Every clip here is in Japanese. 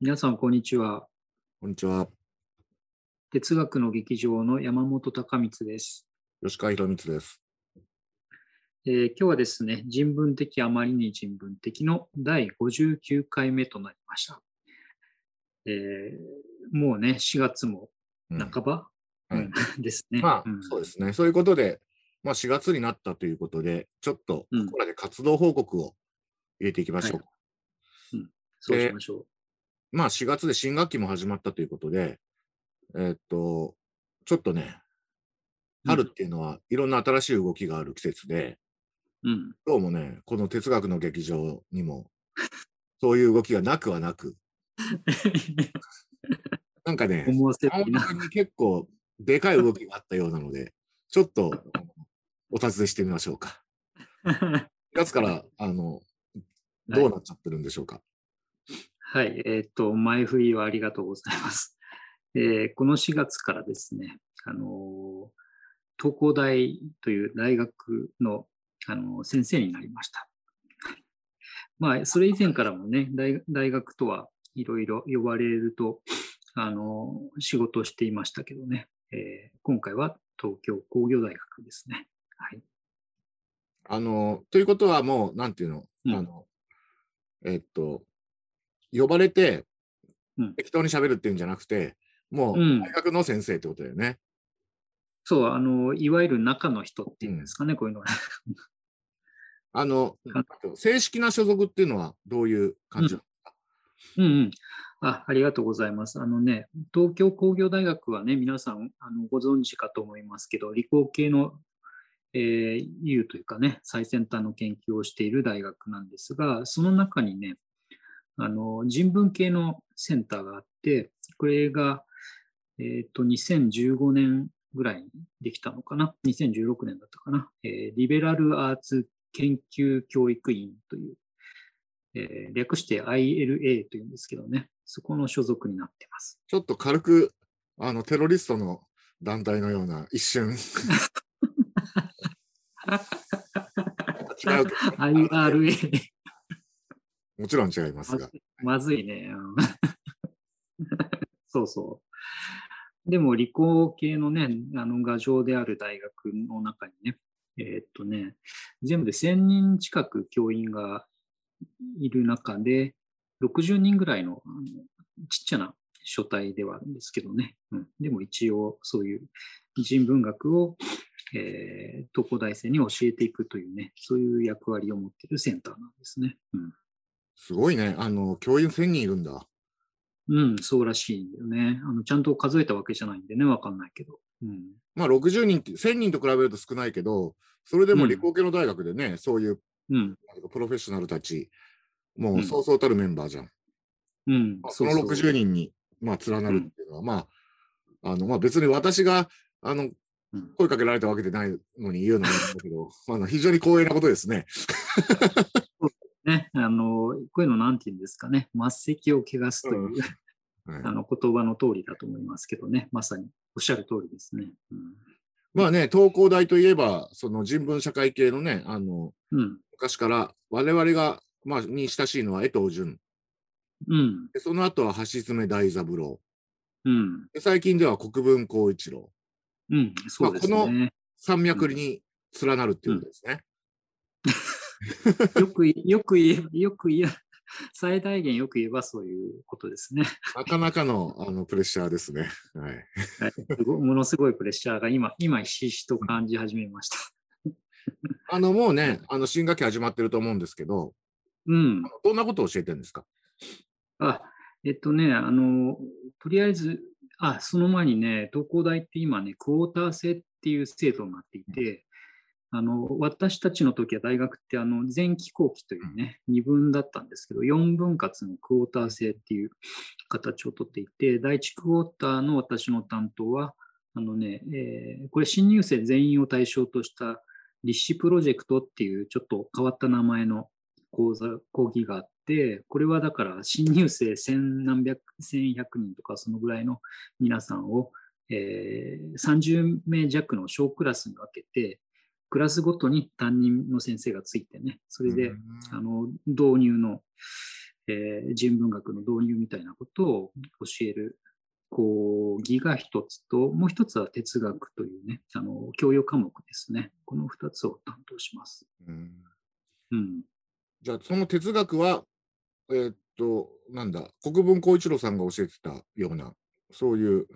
皆さん、こんにちは。こんにちは。哲学の劇場の山本隆光です。吉川博光です。えー今日はですね、人文的あまりに人文的の第59回目となりました。えーもうね、4月もうん半ば、はいうん ですね。まあ、うんそうですね。そういうことで、まあ、4月になったということで、ちょっと、こうんこらで活動報告を入れていきましょう。そうしましょまあ、4月で新学期も始まったということで、えーっと、ちょっとね、う。春っていうのはいろんな新しい動きがある季節で、うん。どうもね、この哲学の劇場にも、そういう動きがなくはなく、なんかね、結構でかい動きがあったようなので、ちょっとお尋ねしてみましょうか。4月からあのどうなっちゃってるんでしょうか？はい、えっ、と、前振りはありがとうございます。えーこの4月からですね、あのー東工大という大学の、あのー先生になりました。まあ、それ以前からもね、大大学とはいろいろ呼ばれると、あのー仕事をしていましたけどね、えー今回は東京工業大学ですね。はい。あのということはもう、なんていうの、うんあのえっと、呼ばれてうん適当に喋るっていうんじゃなくて、もううん大学の先生ってことだよね。そう、あのーいわゆる中の人っていうんですかね、こういうのは。あのうん正式な所属っていうのはどういう感じなの？うんうん。あありがとうございます。あのね、東京工業大学はね、皆さんあのご存知かと思いますけど、理工系の、えー、優というかね、最先端の研究をしている大学なんですが、その中にね、あの人文系のセンターがあって、これが、えっと2015年ぐらいにできたのかな、2016年だったかな、えーリベラルアーツ研究教育院という、えー略して ILA というんですけどね、そこの所属になってます。ちょっと軽くあのテロリストの団体のような一瞬。違う IRA、もちろん違いますが。まずいね。そうそう。でも理工系のね、あの牙城である大学の中にね、えーっとね、全部で1000人近く教員がいる中で、60人ぐらいのあのちっちゃな書体ではあるんですけどね、うん、でも一応そういう人文学を、えー東工大生に教えていくというね、そういう役割を持っているセンターなんですね。うんすごいね。あの、教員1000人いるんだ。うん、そうらしいんだよね。あのちゃんと数えたわけじゃないんでね、わかんないけど。うん、まあ、60人って、1000人と比べると少ないけど、それでもうん理工系の大学でね、そういううん、プロフェッショナルたち、もううんそうそうたるメンバーじゃん。うんまあ、その60人。人に、まあ、連なるっていうのは、まあ、あの、まあ、別に私が、あの、うん声かけられたわけでないのに言うのもだけど、まあ、非常に光栄なことですね。ね、あの、こういうのなんて言うんですかね、末席を汚すという、うんはいあの言葉の通りだと思いますけどね、まさにおっしゃる通りですね。まあね、東工大といえば、その人文社会系のね、あの、うん、うん、昔から我々が、まあ、に親しいのは江藤淳。うん、でその後は橋爪大三郎。うん、で最近では国分光一郎。うん、そうですまあこね。山脈に連なるっていうことですね。よく、よく言えば、よく言えば、最大限よく言えばそういうことですね。なかなかのあのプレッシャーですね。はい。はいものすごいプレッシャーが今、今、ひしひしと感じ始めました。あの、もうね、あの、新学期始まってると思うんですけど、うん。どんなことを教えてるんですか？あ、えっとね、あの、とりあえず、あ、その前にね、東工大って今ね、クォーター制っていう制度になっていて、あの、私たちの時は大学ってあの、前期後期というね、二分だったんですけど、四分割のクォーター制っていう形をとっていて、第一クォーターの私の担当は、あのね、えーこれ新入生全員を対象とした立志プロジェクトっていうちょっと変わった名前の講座、講義があって、これはだから新入生千何百、千百人とかそのぐらいの皆さんを、えー30名弱の小クラスに分けて、クラスごとに担任の先生がついてね、それで、うんあの導入の、えー人文学の導入みたいなことを教える講義が一つと、もう一つは哲学というね、あの教養科目ですね。この二つを担当します。うんうん。じゃあ、その哲学は、えーっと、なんだ、国分光一郎さんが教えてたような、そういう、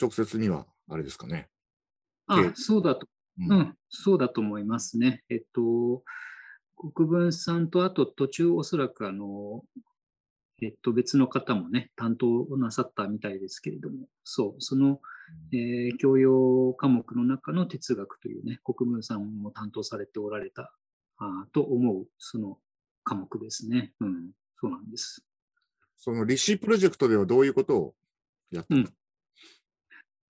直接には、あれですかね。あえ、そうだと、うんうん、そうだと思いますね。えっと、国分さんと、あと途中おそらくあの、えっと、別の方もね、担当なさったみたいですけれども、そう、その、えー教養科目の中の哲学というね、国分さんも担当されておられたあーと思う、その科目ですね。うん、そうなんです。その立志プロジェクトではどういうことをやったの、うん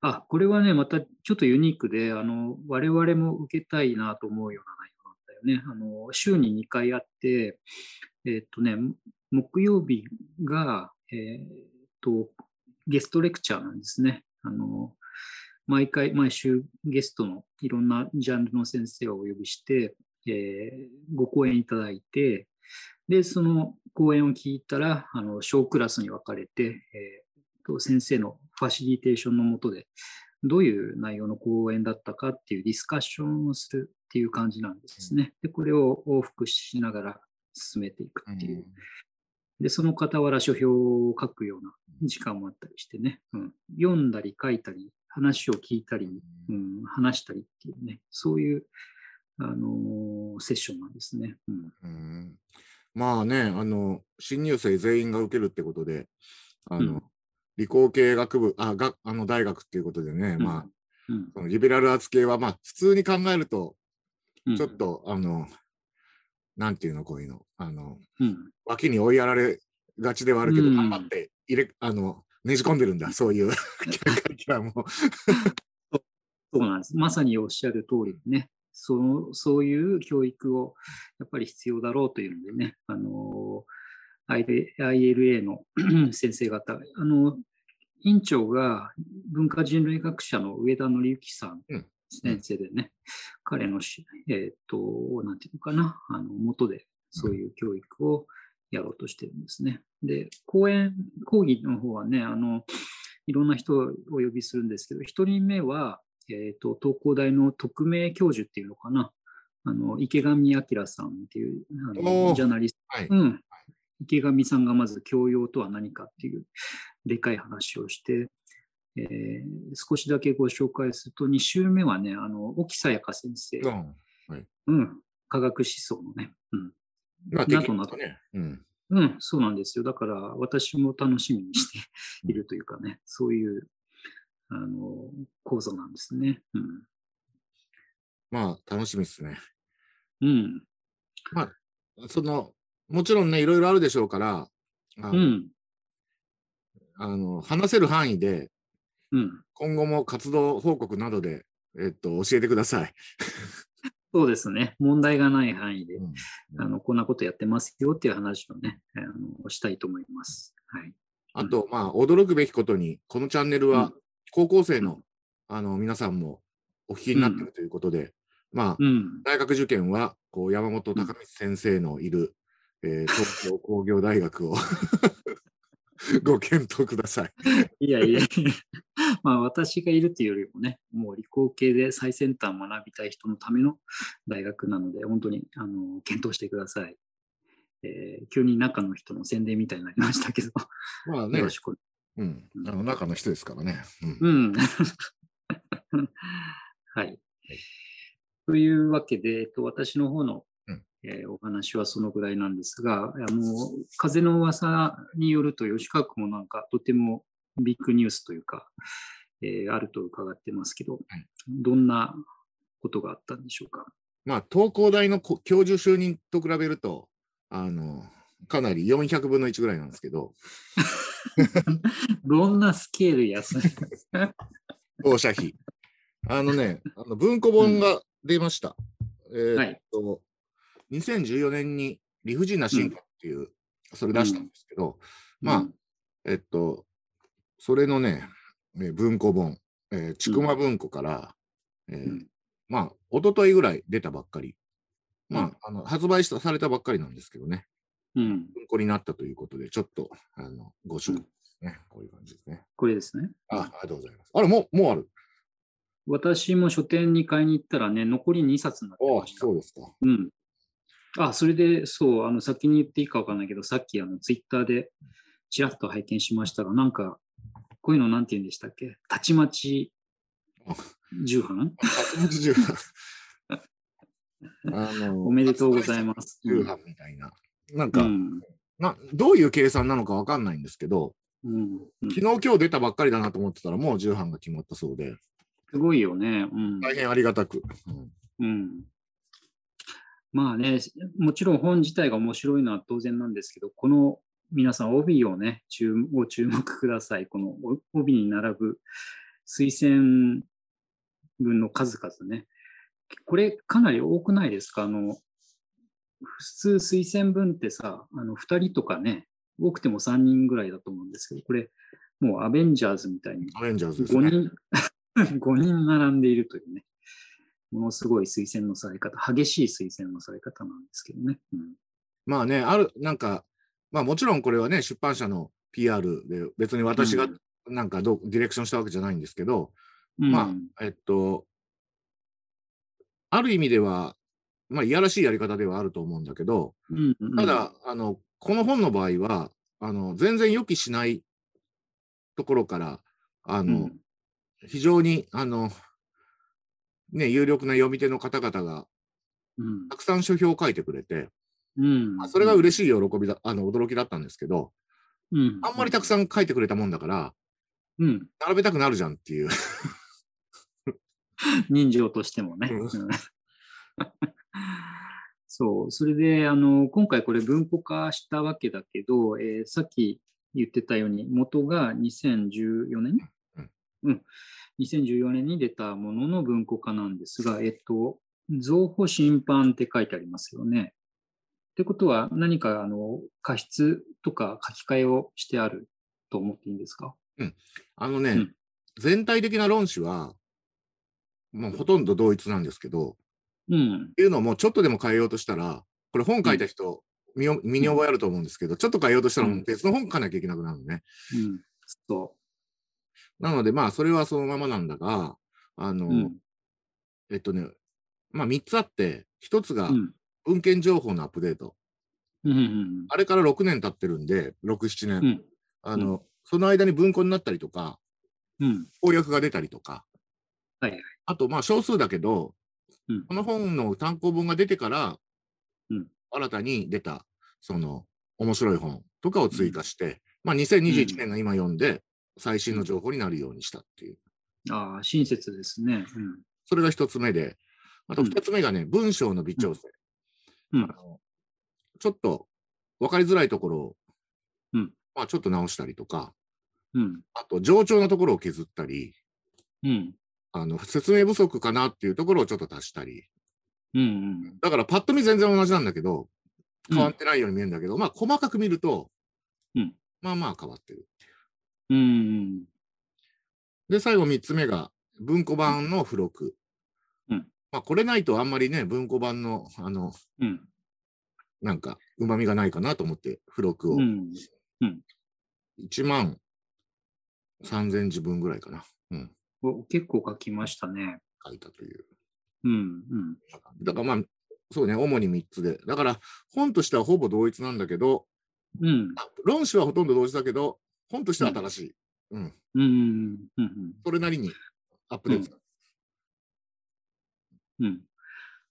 あ、これはね、またちょっとユニークで、あの、我々も受けたいなと思うような内容なんだよね。あの、週に2回あって、えっとね、木曜日が、えっと、ゲストレクチャーなんですね。あの、毎回、毎週ゲストのいろんなジャンルの先生をお呼びして、えーご講演いただいて、で、その講演を聞いたら、あの、小クラスに分かれて、えーと先生のファシリテーションのもとで、どういう内容の講演だったかっていうディスカッションをするっていう感じなんですね。で、これを往復しながら進めていくっていう。で、その傍ら書評を書くような時間もあったりしてね、うん、読んだり書いたり、話を聞いたり、うん、話したりっていうね、そういう、あのーセッションなんですね。うん。うん。まあね、あの、新入生全員が受けるってことで、あの、うん理工系学部、あ、が、あの大学っていうことでね、うん。まあ、うん。そのリベラルアーツ系は、まあ、普通に考えると、うん。ちょっと、あの、なんていうの、こういうの、あの、うん。脇に追いやられがちではあるけど、うん。頑張って入れ、あの、ねじ込んでるんだ、そうい う。そうなんです。まさにおっしゃる通りでね、そのそういう教育をやっぱり必要だろうというのでね、あの ILA の 先生方、あの院長が文化人類学者の上田紀之さんうん先生でね、彼のし、えーっと、なんていうのかな、あの元でそういう教育をやろうとしてるんですね。で、講演、講義の方はね、あの、いろんな人をお呼びするんですけど、一人目は、えっ、と、東工大の特命教授っていうのかな。あの、池上彰さんっていう、あおのージャーナリスト。はい。うん。池上さんがまず教養とは何かっていうでかい話をして、えー少しだけご紹介すると、2週目はね、あの、沖さやか先生。うん。うん。科学思想のね。うん。まあ、などなどね。うん。うん、そうなんですよ。だから私も楽しみにしているというかね、そういうあの構造なんですね。うん。まあ、楽しみですね。うん。その、もちろんね、いろいろあるでしょうから、あの、うん。あの話せる範囲で、うん。今後も活動報告などで、えっと、教えてください。そうですね。問題がない範囲で、うんあのこんなことやってますよっていう話をね、あのしたいと思います。はい。あと、まあ、驚くべきことに、このチャンネルはうん高校生の,、あの皆さんもお聞きになっているということで、まあ、うん。大学受験はこう山本隆光先生のいる、えー東京工業大学を ご検討ください。いやいや、まあ私がいるというよりもね、もう理工系で最先端を学びたい人のための大学なので、本当にあの検討してください。えー急に中の人の宣伝みたいになりましたけど、まあねよろ、しく。うん、あの中の人ですからね。うんうん。はい。というわけで、えっと、私の方の、うんえーお話はそのぐらいなんですが、あの風の噂によると、吉川君もなんかとてもビッグニュースというか、えーあると伺ってますけど、どんなことがあったんでしょうか？まあ、東工大のこ教授就任と比べると、あの、かなり400分の1ぐらいなんですけど、どんなスケール安い 放射費。あのね、あの文庫本が出ました。えーはいっと、2014年に理不尽な進化っていう、それ出したんですけど、まあ、えっと、それのね、えー文庫本、えー、ちくま文庫から、えーうんまあ、一昨日ぐらい出たばっかり。まあ、うんあの発売したされたばっかりなんですけどね。うん。文庫になったということで、ちょっとあのご紹介ですね、こういう感じですね。これですね。あありがとうございます。あれ、もう、もうある？私も書店に買いに行ったらね、残り2冊になってああました。そうですか。うん。あ、それで、そう、あの、先に言っていいかわかんないけど、さっき、あの、ツイッターで、ちらっと拝見しましたが、なんか、こういうのなんて言うんでしたっけ？たちまち重版？180 あのおめでとうございます。重版みたいな。なんか、うん。な、どういう計算なのかわかんないんですけど、うん。うん昨日今日出たばっかりだなと思ってたら、もう重版が決まったそうで、すごいよね。うん。大変ありがたく。うんうん。まあね、もちろん本自体が面白いのは当然なんですけど、この皆さん帯をね、注ご注目ください。このお帯に並ぶ推薦文の数々ね。これかなり多くないですか？あの、普通推薦文ってさ、あの2人とかね、多くても3人ぐらいだと思うんですけど、これもうアベンジャーズみたいにアベンジャーズです5ね。人、5人並んでいるというね、ものすごい推薦のされ方、激しい推薦のされ方なんですけどね。うん。まあね、ある、なんか、まあもちろんこれはね、出版社の PR で、別に私がうん。なんかどうディレクションしたわけじゃないんですけど、うん。まあ、えっと、ある意味では、まあ、いやらしいやり方ではあると思うんだけど、うんうん。ただ、あの、この本の場合は、あの、全然予期しないところから、あうの、ん。非常に、あの、ね、有力な読み手の方々がうん。たくさん書評を書いてくれて、うん。まあそれが嬉しい喜びだ、あの、驚きだったんですけど、うん。あんまりたくさん書いてくれたもんだから、うん。並べたくなるじゃんっていう。人情としてもね。そう、それで、あの、今回これ文庫化したわけだけど、えーさっき言ってたように、元が2014年？うん。うん。2014年に出たものの文庫化なんですが、えっと、増補審判って書いてありますよね。ってことは、何か、あの、過失とか書き換えをしてあると思っていいんですか？あのね、うん全体的な論旨は、もうほとんど同一なんですけど、うんっ。ていうのもちょっとでも変えようとしたら、これ本書いた人、身を身に覚えあると思うんですけど、ちょっと変えようとしたら別の本書かなきゃいけなくなるのね。うん。そなのでまあそれはそのままなんだが、あの、う。うん。えっとね、まあ3つあって、1つがうん。文献情報のアップデート。うんうんあれから6年経ってるんで、6、7年。うん。うん。あの、その間に文庫になったりとか、うん。翻訳が出たりとか、はいはいあとまあ少数だけど、うんこの本の単行本が出てから、うん新たに出た、その面白い本とかを追加して、まあ2021年の今読んで、最新の情報になるようにしたっていう。ああ、親切ですね。それが一つ目で、あとうん二つ目がね、文章の微調整。うんあのちょっと分かりづらいところを、うんまあちょっと直したりとか、うん。あと冗長なところを削ったり、うん。あの説明不足かなっていうところをちょっと足したり。うん。うん。だからパッと見全然同じなんだけど、うん変わってないように見えるんだけど、まあ細かく見ると、うんまあまあ変わってる。うん。で、最後3つ目が文庫版の付録。うんまあこれないとあんまりね、文庫版の、あの、うん。なんか、旨味がないかなと思って、付録をうん。1万3000字分ぐらいかな。うん。お結構書きましたね。書いたという。うん。うん。だからまあ、そうね、主に3つで。だから、本としてはほぼ同一なんだけど、うん。あ論旨はほとんど同時だけど、本としては新しい。うん。うん。うん。それなりにアップデート。うん。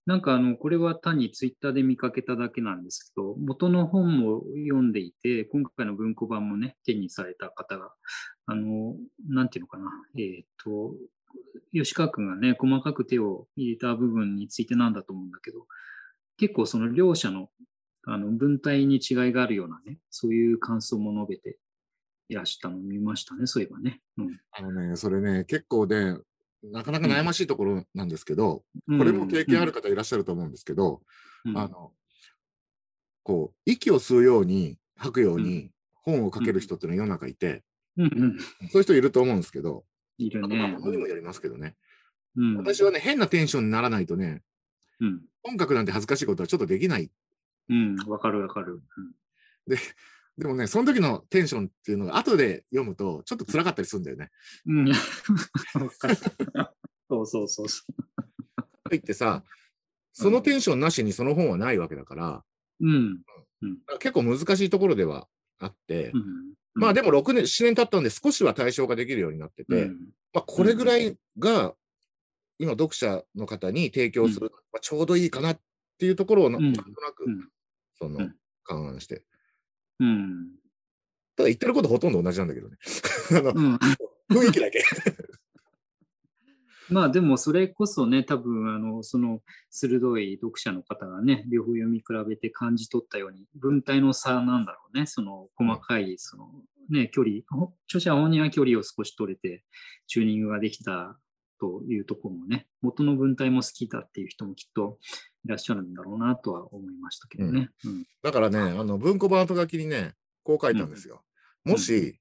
なんかあの、これは単にツイッターで見かけただけなんですけど、元の本も読んでいて、今回の文庫版もね、手にされた方が、あの、なんていうのかな、えっ、と、吉川君がね、細かく手を入れた部分についてなんだと思うんだけど、結構その両者のあの文体に違いがあるようなね、そういう感想も述べていらしたのを見ましたね、そういえばね。うんあのね、それね、結構ね、なかなか悩ましいところなんですけど、うんこれも経験ある方いらっしゃると思うんですけど、うんあの、こう、息を吸うように、吐くように本を書ける人っていうのは世の中いて、うんうん、そういう人いると思うんですけど、いるあとまあね。物にもよりますけどね。うん、私はね、変なテンションにならないとね、うん本書くなんて恥ずかしいことはちょっとできない。うん、わかるわかる。で、でもね、その時のテンションっていうのが後で読むとちょっと辛かったりするんだよね。うん。そうそうそうそう。入ってさ、そのテンションなしにその本はないわけだから、うん。結構難しいところではあって、うん。まあでも6年、7年経ったんで少しは対象化できるようになってて、うんまあこれぐらいが今読者の方に提供する、まあ、ちょうどいいかなっていうところをな,、うんんとなく、うんそのうん勘案して。うん。ただ言ってることほとんど同じなんだけどね。あのうん。雰囲気だけ。まあでもそれこそね、多分あのその鋭い読者の方がね、両方読み比べて感じ取ったように、文体の差なんだろうね、その細かいその、ね、距離、ほ著者本人は距離を少し取れて、チューニングができたというところもね、元の文体も好きだっていう人もきっといらっしゃるんだろうなとは思いましたけどね。うんだからね、あの文庫版後書きにね、こう書いたんですよ。もし、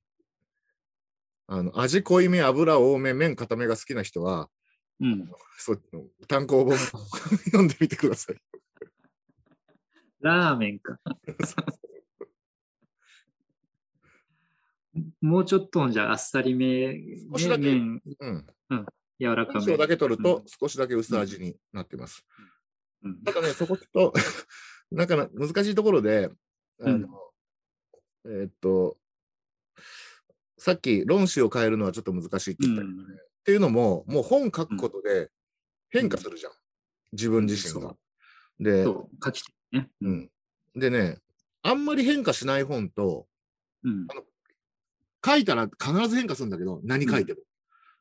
あの味濃いめ、油多め、麺固めが好きな人は、うん、そう単行本 読んでみてください。ラーメンか。もうちょっとじゃああっさりめ、ね少しだけ麺うん。柔らかめ。文章だけ取ると少しだけ薄味になってます。うんただね、そこちょっと、なんかな難しいところで、あの、えーっと、さっき論旨を変えるのはちょっと難しいって言ったけどね。うんっていうのも、もう本書くことで変化するじゃん。自分自身が。で、書き手ね。うん。でね、あんまり変化しない本と、うん。書いたら必ず変化するんだけど、何書いても。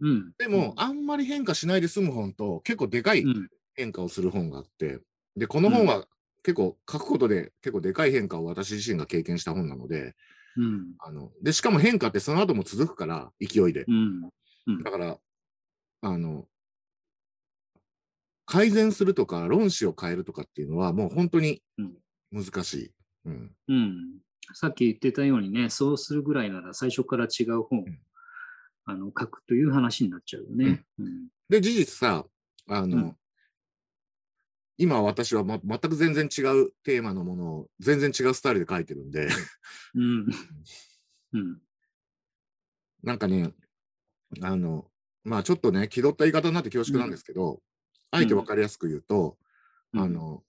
うん。でも、あんまり変化しないで済む本と、結構でかいうん、変化をする本があって、で、この本は結構書くことで結構でかい変化を私自身が経験した本なので、うん。あの、で、しかも変化ってその後も続くから、勢いで。うん。うんだから、あの、改善するとか、論旨を変えるとかっていうのは、もう本当に難しい。うん。うん。さっき言ってたようにね、そうするぐらいなら最初から違う本をうんあの書くという話になっちゃうよね。うん。で、事実さ、あの、うん今私は、ま、全く全然違うテーマのものを全然違うスタイルで書いてるんで、うん。うん。なんかね、あの、まあちょっとね、気取った言い方になって恐縮なんですけど、あえて分かりやすく言うと、うんあ、の、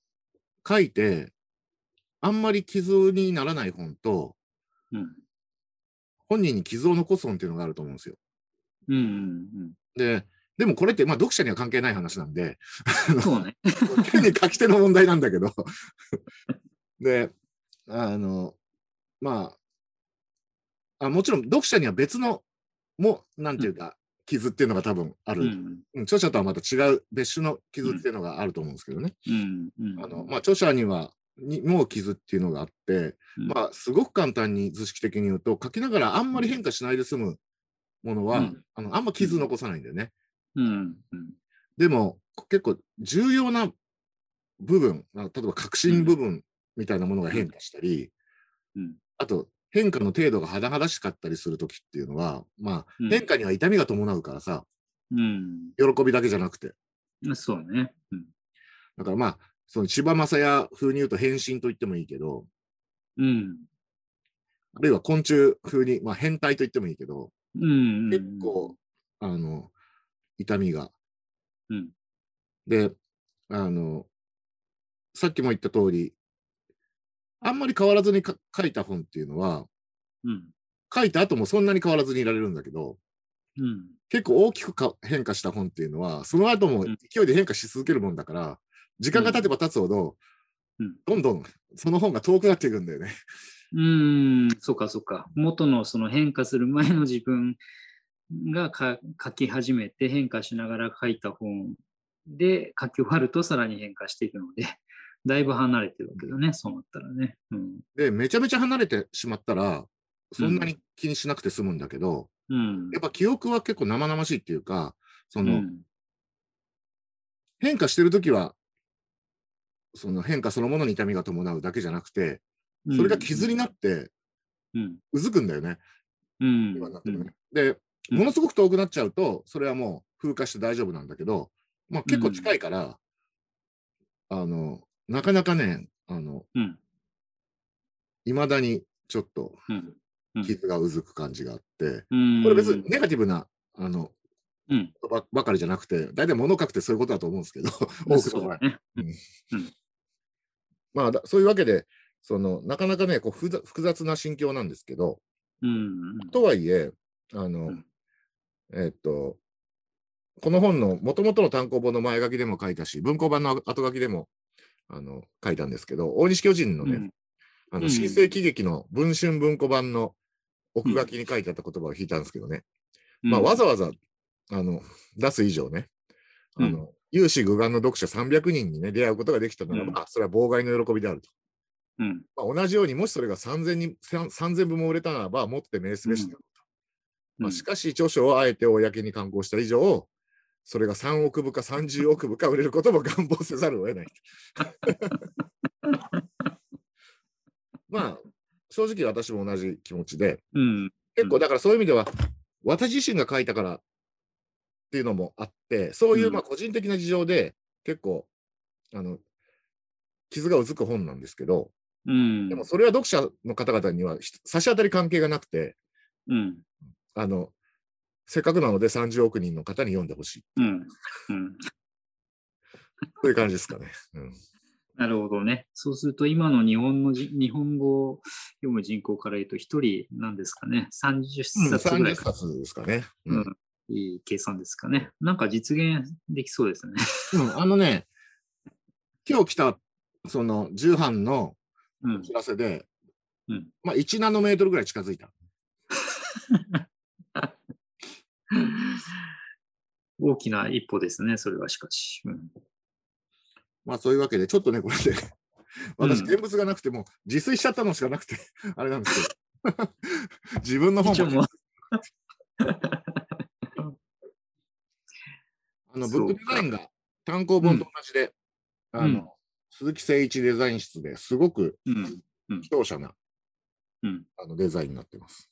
書いて、あんまり傷にならない本と、うん。本人に傷を残す本っていうのがあると思うんですよ。うん。うん。で、でもこれって、まあ読者には関係ない話なんで、うん。そうね。単に書き手の問題なんだけど、で、あの、まあ、あもちろん読者には別の、も、なんていうか、傷っていうのが多分ある。うん。うん著者とはまた違う別種の傷っていうのがあると思うんですけどね。うん。うん。あのまあ、著者にはにもう傷っていうのがあって、うんまあ、すごく簡単に図式的に言うと書きながらあんまり変化しないで済むものは、うんあのあんま傷残さないんだよね。うん。うん。でも結構重要な部分あ例えば革新部分みたいなものが変化したり、うん。あと変化の程度が甚だしかったりするときっていうのは、まあ、うん変化には痛みが伴うからさうん。喜びだけじゃなくてそうね。うん。だからまあその千葉雅也風に言うと変身と言ってもいいけどうん。あるいは昆虫風に、まあ、変態と言ってもいいけど、うん。結構、あの、痛みが。うん。で、あの、さっきも言った通り、あんまり変わらずにか書いた本っていうのは、うん。書いた後もそんなに変わらずにいられるんだけど、うん。結構大きくか変化した本っていうのは、その後もうん勢いで変化し続けるもんだから、時間が経てば経つほど、うんどんどんその本が遠くなっていくんだよね。うーん、そうかそうか。元のその変化する前の自分がか書き始めて変化しながら書いた本で書き終わるとさらに変化していくので、だいぶ離れてるわけだね、そうなったらね。うん。で、めちゃめちゃ離れてしまったら、そんなに気にしなくて済むんだけど、うん。やっぱ記憶は結構生々しいっていうか、そうの、ん。変化してるときは、その変化そのものに痛みが伴うだけじゃなくて、それが傷になってうん。うずくんだよね、うん。今になってもね。で、ものすごく遠くなっちゃうと、それはもう風化して大丈夫なんだけど、まあ結構近いから、あの、なかなかね、あの、うん。未だにちょっとうん。うん。傷がうずく感じがあって、うん。これ別にネガティブな、あの、うん。ばばかりじゃなくて、大体物書くってそういうことだと思うんですけど、多くの。まあ、だそういうわけで、そのなかなかね、こう複雑複雑な心境なんですけど、うん。とはいえ、あの、うんえっと、この本のもともとの単行本の前書きでも書いたし、文庫版の後書きでもあの書いたんですけど、大西巨人のね、うんあのうん新世紀劇の文春文庫版の奥書きに書いてあった言葉を引いたんですけどね、まあ、わざわざあの出す以上ね、あうんの有志具眼の読者300人にね、出会うことができたならば、うんそれは妨害の喜びであると。うん。まあ、同じように、もしそれが3000人3000部も売れたならば、もって名すべしだ。まあ、しかし、著書をあえて公に刊行した以上、それが3億部か30億部か売れることも願望せざるを得ない。まあ、正直私も同じ気持ちで、うん。結構だからそういう意味では、私自身が書いたからっていうのもあって、そういううんまあ個人的な事情で結構、あの、傷がうずく本なんですけど、うん。でもそれは読者の方々にはひ差し当たり関係がなくて、うん。あの、せっかくなので30億人の方に読んでほしい。うん。うん。そういう感じですかね。うん、なるほどね。そうすると、今の日本のじ日本語を読む人口から言うと、一人なんですかね、30冊ぐらい30か。冊ですかね。ううんん。いい計算ですかね。なんか実現できそうですね。うんあのね、今日来たその重版のうん。知らせで、うんまあ1ナノメートルぐらい近づいた。大きな一歩ですね、それはしかし。うん、まあそういうわけで、ちょっとね、これで、私、うん現物がなくても、自炊しちゃったのしかなくて、あれなんですけど、自分の本もも、あの、ブックデザインが単行本と同じで、あの、うん。鈴木誠一デザイン室ですごくうん。強者な、うん。あのデザインになってます。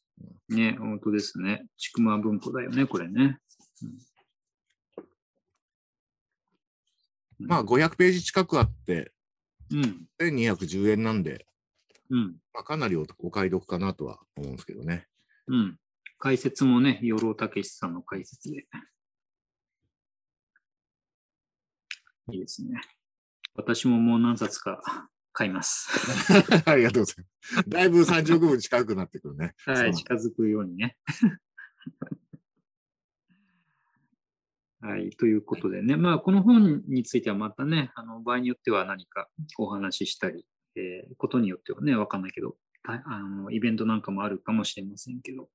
ね、本当ですね。ちくま文庫だよね、これね。うんまあ、500ページ近くあって、うん。1210円なんで、うん。まあ、かなりおお買い得かなとは思うんですけどね。うん。解説もね、養老たけしさんの解説で。いいですね。私ももう何冊か買います。ありがとうございます。だいぶ30億分近くなってくるね。はい、近づくようにね。はい、ということでね、まあ、この本についてはまたね、あの場合によっては何かお話ししたり、えーことによってはね、わかんないけど、たあのイベントなんかもあるかもしれませんけど、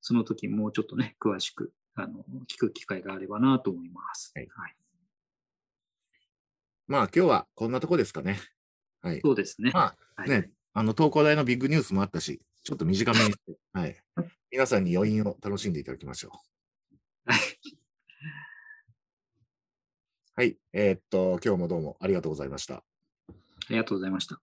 その時もうちょっとね、詳しくあの聞く機会があればなと思います。はいはい、まあ、今日はこんなとこですかね。はい。そうですね。まあ、はいね、あの、東工大のビッグニュースもあったし、ちょっと短めにして、はい。皆さんに余韻を楽しんでいただきましょう。はいはい。えーっと、今日もどうもありがとうございました。ありがとうございました。